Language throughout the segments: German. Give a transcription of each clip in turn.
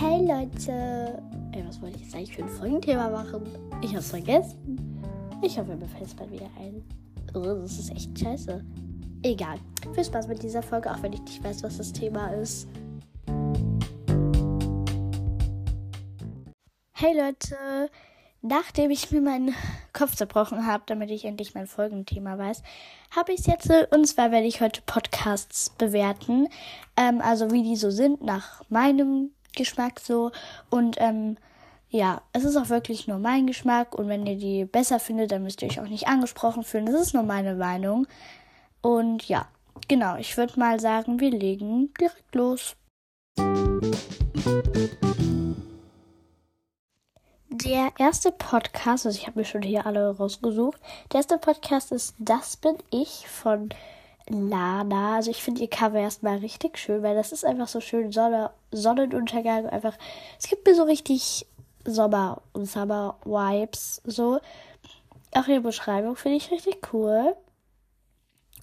Hey Leute! Ey, was wollte ich jetzt eigentlich für ein Folgenthema machen? Ich hab's vergessen. Ich hoffe, mir fällt es bald wieder ein. Oh, das ist echt scheiße. Egal. Viel Spaß mit dieser Folge, auch wenn ich nicht weiß, was das Thema ist. Hey Leute! Nachdem ich mir meinen Kopf zerbrochen habe, damit ich endlich mein Folgenthema weiß, habe ich es jetzt. Und zwar werde ich heute Podcasts bewerten. Ähm, also wie die so sind, nach meinem Geschmack so. Und ähm, ja, es ist auch wirklich nur mein Geschmack. Und wenn ihr die besser findet, dann müsst ihr euch auch nicht angesprochen fühlen. Das ist nur meine Meinung. Und ja, genau, ich würde mal sagen, wir legen direkt los. Der erste Podcast, also ich habe mir schon hier alle rausgesucht. Der erste Podcast ist Das bin ich von Lana. Also ich finde ihr Cover erstmal richtig schön, weil das ist einfach so schön Sonne, Sonnenuntergang. Einfach, es gibt mir so richtig Sommer- und Summer-Vibes. So. Auch ihre Beschreibung finde ich richtig cool.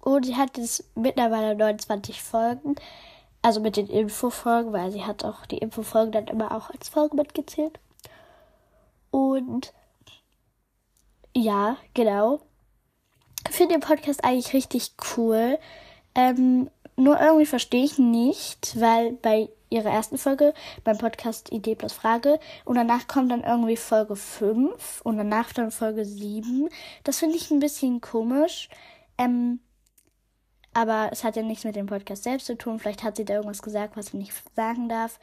Und sie hat jetzt mittlerweile 29 Folgen. Also mit den Infofolgen, weil sie hat auch die Infofolgen dann immer auch als Folge mitgezählt. Und ja, genau. Ich finde den Podcast eigentlich richtig cool. Ähm, nur irgendwie verstehe ich nicht, weil bei ihrer ersten Folge beim Podcast Idee plus Frage und danach kommt dann irgendwie Folge 5 und danach dann Folge 7. Das finde ich ein bisschen komisch. Ähm, aber es hat ja nichts mit dem Podcast selbst zu tun. Vielleicht hat sie da irgendwas gesagt, was sie nicht sagen darf.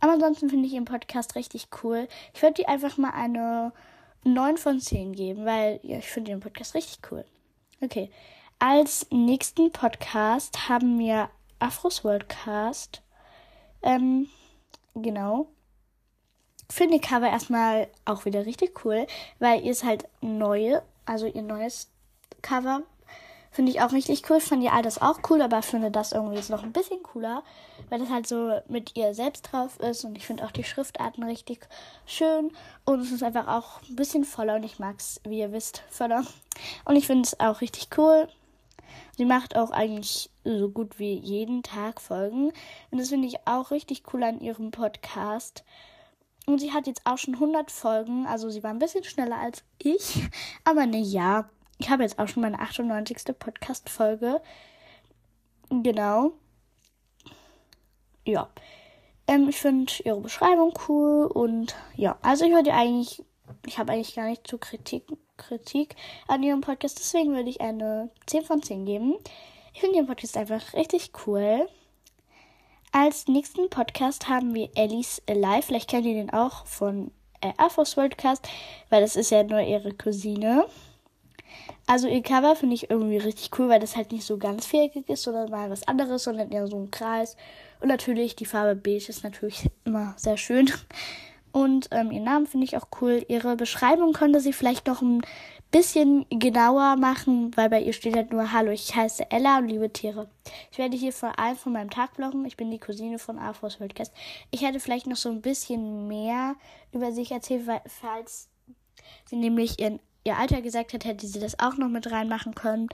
Aber ansonsten finde ich ihren Podcast richtig cool. Ich würde die einfach mal eine 9 von 10 geben, weil ja, ich finde den Podcast richtig cool. Okay. Als nächsten Podcast haben wir Afros Worldcast. Ähm, genau. Finde Cover erstmal auch wieder richtig cool, weil ihr es halt neue, also ihr neues Cover Finde ich auch richtig cool. Fand ihr all das auch cool, aber finde das irgendwie jetzt noch ein bisschen cooler, weil das halt so mit ihr selbst drauf ist und ich finde auch die Schriftarten richtig schön und es ist einfach auch ein bisschen voller und ich mag es, wie ihr wisst, voller. Und ich finde es auch richtig cool. Sie macht auch eigentlich so gut wie jeden Tag Folgen und das finde ich auch richtig cool an ihrem Podcast. Und sie hat jetzt auch schon 100 Folgen, also sie war ein bisschen schneller als ich, aber ne, ja ich habe jetzt auch schon meine 98. Podcast-Folge. Genau. Ja. Ähm, ich finde ihre Beschreibung cool und ja, also ich würde eigentlich, ich habe eigentlich gar nicht zu Kritik, Kritik an ihrem Podcast, deswegen würde ich eine 10 von 10 geben. Ich finde ihren Podcast einfach richtig cool. Als nächsten Podcast haben wir Ellis Alive. Vielleicht kennt ihr den auch von äh, Afros Worldcast, weil das ist ja nur ihre Cousine. Also ihr Cover finde ich irgendwie richtig cool, weil das halt nicht so ganz viereckig ist, sondern mal was anderes, sondern eher so ein Kreis. Und natürlich die Farbe beige ist natürlich immer sehr schön. Und ähm, ihren Namen finde ich auch cool. Ihre Beschreibung könnte sie vielleicht noch ein bisschen genauer machen, weil bei ihr steht halt nur Hallo, ich heiße Ella und liebe Tiere. Ich werde hier vor allem von meinem Tag bloggen. Ich bin die Cousine von Afros Worldcast. Ich hätte vielleicht noch so ein bisschen mehr über sich erzählt, weil, falls sie nämlich ihren ihr Alter gesagt hat, hätte sie das auch noch mit reinmachen können.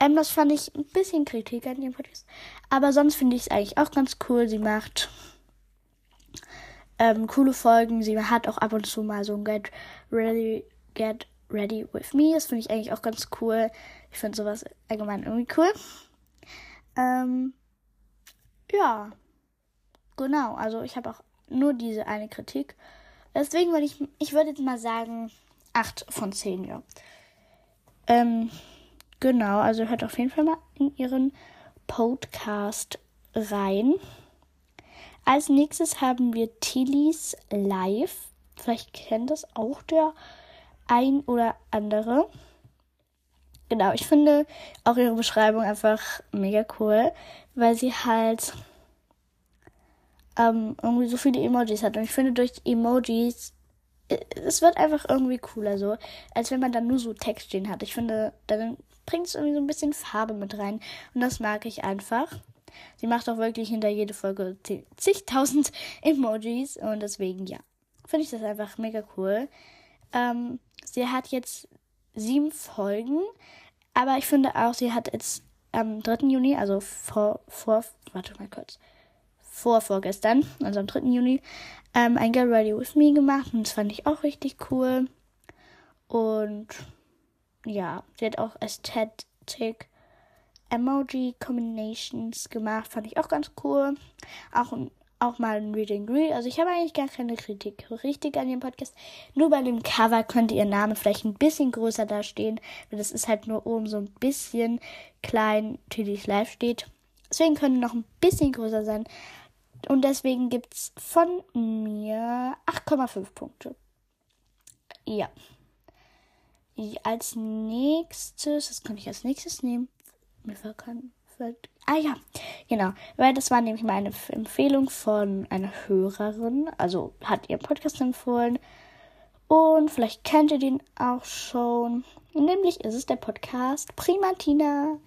Ähm, das fand ich ein bisschen Kritik an dem Podcast. Aber sonst finde ich es eigentlich auch ganz cool. Sie macht ähm, coole Folgen. Sie hat auch ab und zu mal so ein Get Ready, Get Ready with Me. Das finde ich eigentlich auch ganz cool. Ich finde sowas allgemein irgendwie cool. Ähm, ja, genau. Also ich habe auch nur diese eine Kritik. Deswegen würde ich, ich würde jetzt mal sagen, 8 von 10, ja. Ähm, genau, also hört auf jeden Fall mal in ihren Podcast rein. Als nächstes haben wir Tillys Live. Vielleicht kennt das auch der ein oder andere. Genau, ich finde auch ihre Beschreibung einfach mega cool, weil sie halt ähm, irgendwie so viele Emojis hat. Und ich finde, durch Emojis es wird einfach irgendwie cooler so, als wenn man dann nur so Text stehen hat. Ich finde, dann bringt es irgendwie so ein bisschen Farbe mit rein und das mag ich einfach. Sie macht auch wirklich hinter jede Folge zigtausend Emojis und deswegen ja, finde ich das einfach mega cool. Ähm, sie hat jetzt sieben Folgen, aber ich finde auch, sie hat jetzt am 3. Juni, also vor, vor, warte mal kurz, vor vorgestern, also am 3. Juni, ähm, ein Get Ready With Me gemacht und das fand ich auch richtig cool. Und ja, sie hat auch Aesthetic Emoji Combinations gemacht, fand ich auch ganz cool. Auch, auch mal ein Read and Greet. Also ich habe eigentlich gar keine Kritik richtig an dem Podcast. Nur bei dem Cover könnte ihr Name vielleicht ein bisschen größer dastehen, weil das ist halt nur oben so ein bisschen klein, Tilly's Live steht. Deswegen könnte noch ein bisschen größer sein. Und deswegen gibt es von mir 8,5 Punkte. Ja. Als nächstes, das kann ich als nächstes nehmen. Mir. Ah ja, genau. Weil das war nämlich meine Empfehlung von einer Hörerin. Also hat ihr Podcast empfohlen. Und vielleicht kennt ihr den auch schon. Nämlich ist es der Podcast Primatina.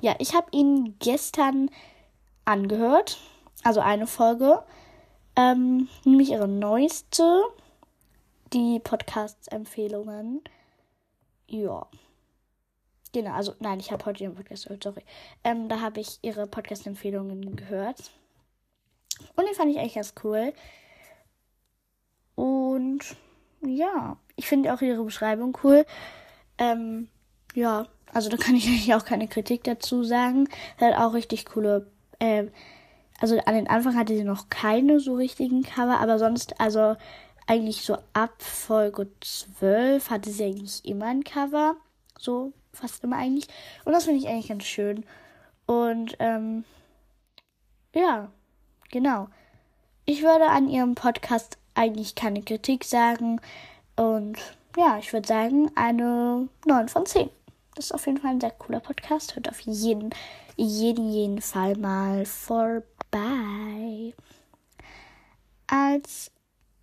Ja, ich habe ihn gestern angehört also eine Folge, ähm, nämlich ihre neueste, die Podcast-Empfehlungen. Ja. Genau, also nein, ich habe heute den Podcast gehört, sorry. Ähm, da habe ich ihre Podcast-Empfehlungen gehört. Und den fand ich eigentlich ganz cool. Und ja, ich finde auch ihre Beschreibung cool. Ähm, ja, also da kann ich eigentlich auch keine Kritik dazu sagen. Hat auch richtig coole äh, also an den Anfang hatte sie noch keine so richtigen Cover, aber sonst, also eigentlich so ab Folge 12 hatte sie eigentlich immer ein Cover. So fast immer eigentlich. Und das finde ich eigentlich ganz schön. Und ähm, ja, genau. Ich würde an ihrem Podcast eigentlich keine Kritik sagen. Und ja, ich würde sagen, eine 9 von 10. Das ist auf jeden Fall ein sehr cooler Podcast. Hört auf jeden, jeden, jeden Fall mal vorbei Bye. Als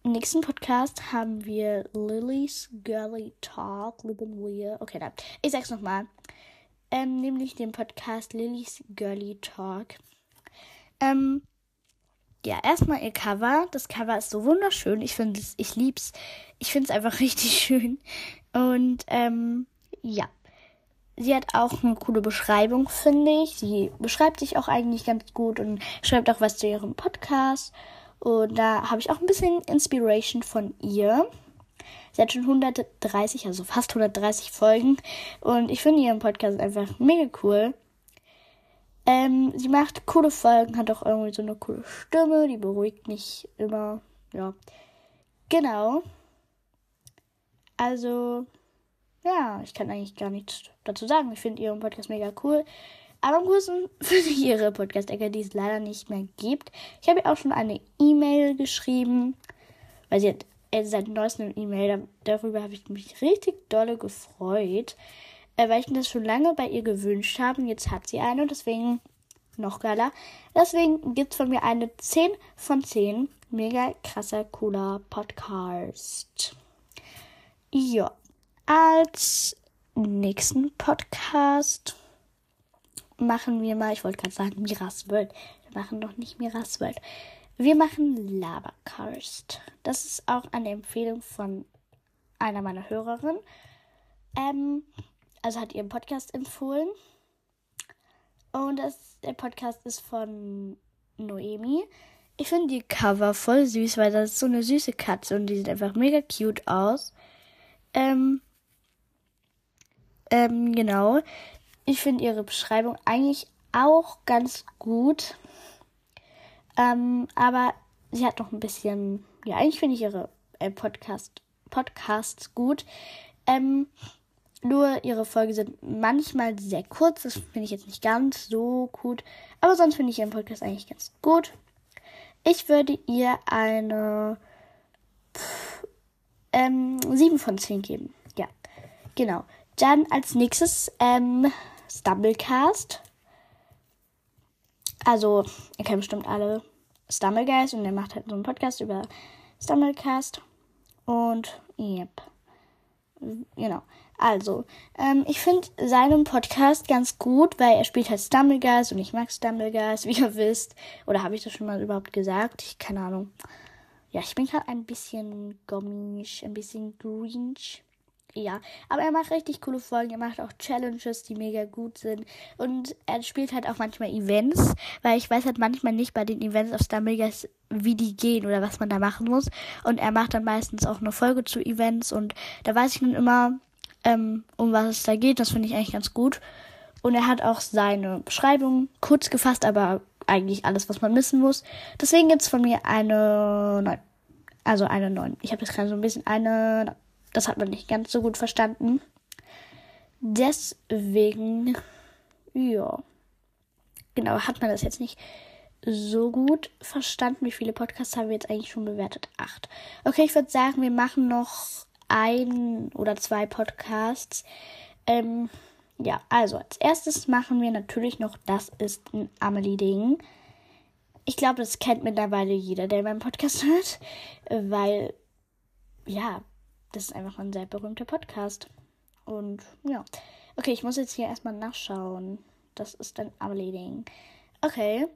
nächsten Podcast haben wir Lily's Girly Talk. Lieben wir. Okay, dann. Ich sag's nochmal. Ähm, nämlich den Podcast Lily's Girly Talk. Ähm, ja, erstmal ihr Cover. Das Cover ist so wunderschön. Ich finde es, ich lieb's. Ich finde es einfach richtig schön. Und, ähm, ja. Sie hat auch eine coole Beschreibung, finde ich. Sie beschreibt sich auch eigentlich ganz gut und schreibt auch was zu ihrem Podcast. Und da habe ich auch ein bisschen Inspiration von ihr. Sie hat schon 130, also fast 130 Folgen. Und ich finde ihren Podcast einfach mega cool. Ähm, sie macht coole Folgen, hat auch irgendwie so eine coole Stimme, die beruhigt mich immer. Ja. Genau. Also, ja, ich kann eigentlich gar nichts dazu sagen. Ich finde ihren Podcast mega cool. Aber am coolsten finde ich ihre Podcast-Ecke, die es leider nicht mehr gibt. Ich habe ihr auch schon eine E-Mail geschrieben, weil sie hat äh, seit neuestem eine E-Mail. Darüber habe ich mich richtig dolle gefreut, äh, weil ich mir das schon lange bei ihr gewünscht habe. Und jetzt hat sie eine und deswegen noch geiler. Deswegen gibt es von mir eine 10 von 10. Mega krasser, cooler Podcast. Ja. Als nächsten Podcast machen wir mal, ich wollte gerade sagen Miras World. Wir machen doch nicht Miras World. Wir machen Labercast. Das ist auch eine Empfehlung von einer meiner Hörerinnen. Ähm, also hat ihren Podcast empfohlen. Und das, der Podcast ist von Noemi. Ich finde die Cover voll süß, weil das ist so eine süße Katze und die sieht einfach mega cute aus. Ähm, ähm, genau. Ich finde ihre Beschreibung eigentlich auch ganz gut. Ähm, aber sie hat noch ein bisschen. Ja, eigentlich finde ich ihre äh, Podcast, Podcasts gut. Ähm, nur ihre Folgen sind manchmal sehr kurz. Das finde ich jetzt nicht ganz so gut. Aber sonst finde ich ihren Podcast eigentlich ganz gut. Ich würde ihr eine pff, ähm, 7 von 10 geben. Ja, genau. Dann als nächstes ähm, Stumblecast. Also, ihr kennt bestimmt alle Stumblegeist und der macht halt so einen Podcast über Stumblecast. Und, yep. Genau. Also, ähm, ich finde seinen Podcast ganz gut, weil er spielt halt Stumblegeist und ich mag Stumblegeist, wie ihr wisst. Oder habe ich das schon mal überhaupt gesagt? Ich, keine Ahnung. Ja, ich bin gerade ein bisschen gommisch, ein bisschen grinch. Ja, aber er macht richtig coole Folgen. Er macht auch Challenges, die mega gut sind. Und er spielt halt auch manchmal Events, weil ich weiß halt manchmal nicht bei den Events auf Star Megas, wie die gehen oder was man da machen muss. Und er macht dann meistens auch eine Folge zu Events und da weiß ich nun immer, ähm, um was es da geht. Das finde ich eigentlich ganz gut. Und er hat auch seine Beschreibung kurz gefasst, aber eigentlich alles, was man wissen muss. Deswegen gibt's von mir eine 9. Also eine 9. Ich habe jetzt gerade so ein bisschen eine das hat man nicht ganz so gut verstanden. Deswegen, ja, genau, hat man das jetzt nicht so gut verstanden. Wie viele Podcasts haben wir jetzt eigentlich schon bewertet? Acht. Okay, ich würde sagen, wir machen noch ein oder zwei Podcasts. Ähm, ja, also als erstes machen wir natürlich noch Das ist ein Amelie-Ding. Ich glaube, das kennt mittlerweile jeder, der meinen Podcast hört, weil, ja, das ist einfach ein sehr berühmter Podcast. Und ja. Okay, ich muss jetzt hier erstmal nachschauen. Das ist dann Ableading. Okay.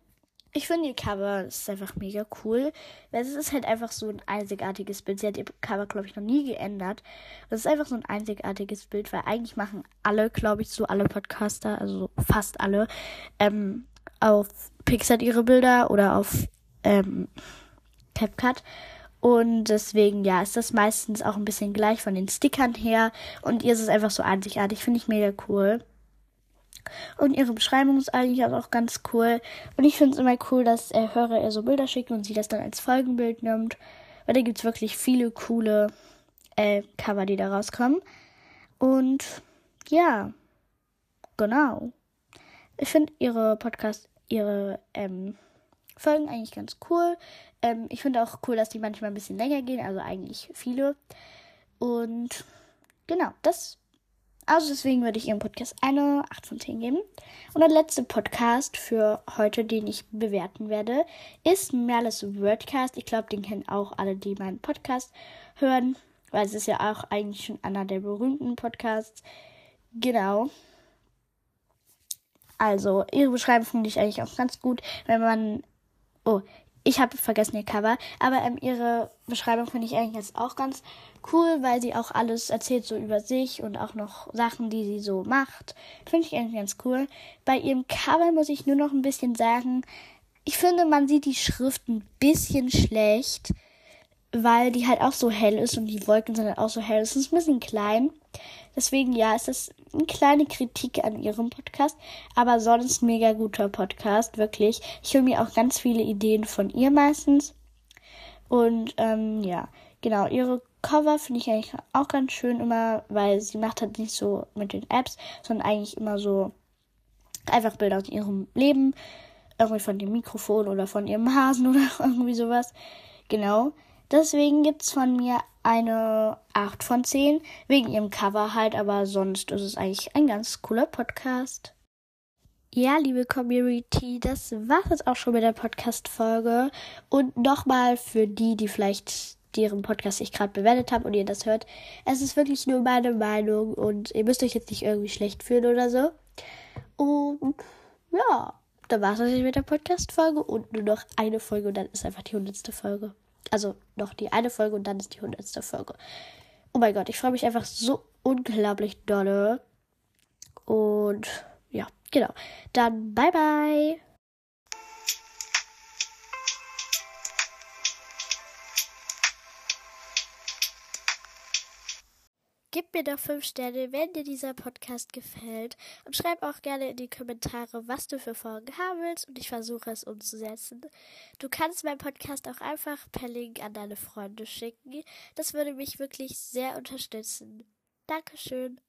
Ich finde ihr Cover ist einfach mega cool. Weil es ist halt einfach so ein einzigartiges Bild. Sie hat ihr Cover, glaube ich, noch nie geändert. Das ist einfach so ein einzigartiges Bild, weil eigentlich machen alle, glaube ich, so alle Podcaster, also fast alle, ähm, auf Pixar ihre Bilder oder auf ähm, CapCut. Und deswegen, ja, ist das meistens auch ein bisschen gleich von den Stickern her. Und ihr ist es einfach so einzigartig. Finde ich mega cool. Und ihre Beschreibung ist eigentlich auch ganz cool. Und ich finde es immer cool, dass er Hörer ihr so Bilder schickt und sie das dann als Folgenbild nimmt. Weil da gibt es wirklich viele coole äh, Cover, die da rauskommen. Und ja, genau. Ich finde ihre Podcast, ihre ähm, Folgen eigentlich ganz cool. Ähm, ich finde auch cool, dass die manchmal ein bisschen länger gehen, also eigentlich viele. Und genau, das. Also deswegen würde ich ihrem Podcast eine 8 von 10 geben. Und der letzte Podcast für heute, den ich bewerten werde, ist Merles Wordcast. Ich glaube, den kennen auch alle, die meinen Podcast hören, weil es ist ja auch eigentlich schon einer der berühmten Podcasts. Genau. Also, ihre Beschreibung finde ich eigentlich auch ganz gut, wenn man Oh, ich habe vergessen ihr Cover, aber ähm, ihre Beschreibung finde ich eigentlich jetzt auch ganz cool, weil sie auch alles erzählt so über sich und auch noch Sachen, die sie so macht. Finde ich eigentlich ganz cool. Bei ihrem Cover muss ich nur noch ein bisschen sagen, ich finde, man sieht die Schrift ein bisschen schlecht, weil die halt auch so hell ist und die Wolken sind halt auch so hell. Es ist ein bisschen klein. Deswegen, ja, ist eine kleine Kritik an ihrem Podcast, aber sonst mega guter Podcast, wirklich. Ich höre mir auch ganz viele Ideen von ihr meistens. Und ähm, ja, genau, ihre Cover finde ich eigentlich auch ganz schön immer, weil sie macht halt nicht so mit den Apps, sondern eigentlich immer so einfach Bilder aus ihrem Leben. Irgendwie von dem Mikrofon oder von ihrem Hasen oder irgendwie sowas. Genau. Deswegen gibt es von mir eine 8 von 10. Wegen ihrem Cover halt, aber sonst ist es eigentlich ein ganz cooler Podcast. Ja, liebe Community, das war jetzt auch schon mit der Podcast-Folge. Und nochmal für die, die vielleicht deren Podcast ich gerade bewertet habe und ihr das hört. Es ist wirklich nur meine Meinung und ihr müsst euch jetzt nicht irgendwie schlecht fühlen oder so. Und ja, dann war es mit der Podcast-Folge und nur noch eine Folge und dann ist einfach die hundertste Folge. Also noch die eine Folge und dann ist die hundertste Folge. Oh mein Gott, ich freue mich einfach so unglaublich dolle. Und ja, genau. Dann bye bye. Gib mir doch 5 Sterne, wenn dir dieser Podcast gefällt. Und schreib auch gerne in die Kommentare, was du für Folgen haben willst. Und ich versuche es umzusetzen. Du kannst meinen Podcast auch einfach per Link an deine Freunde schicken. Das würde mich wirklich sehr unterstützen. Dankeschön.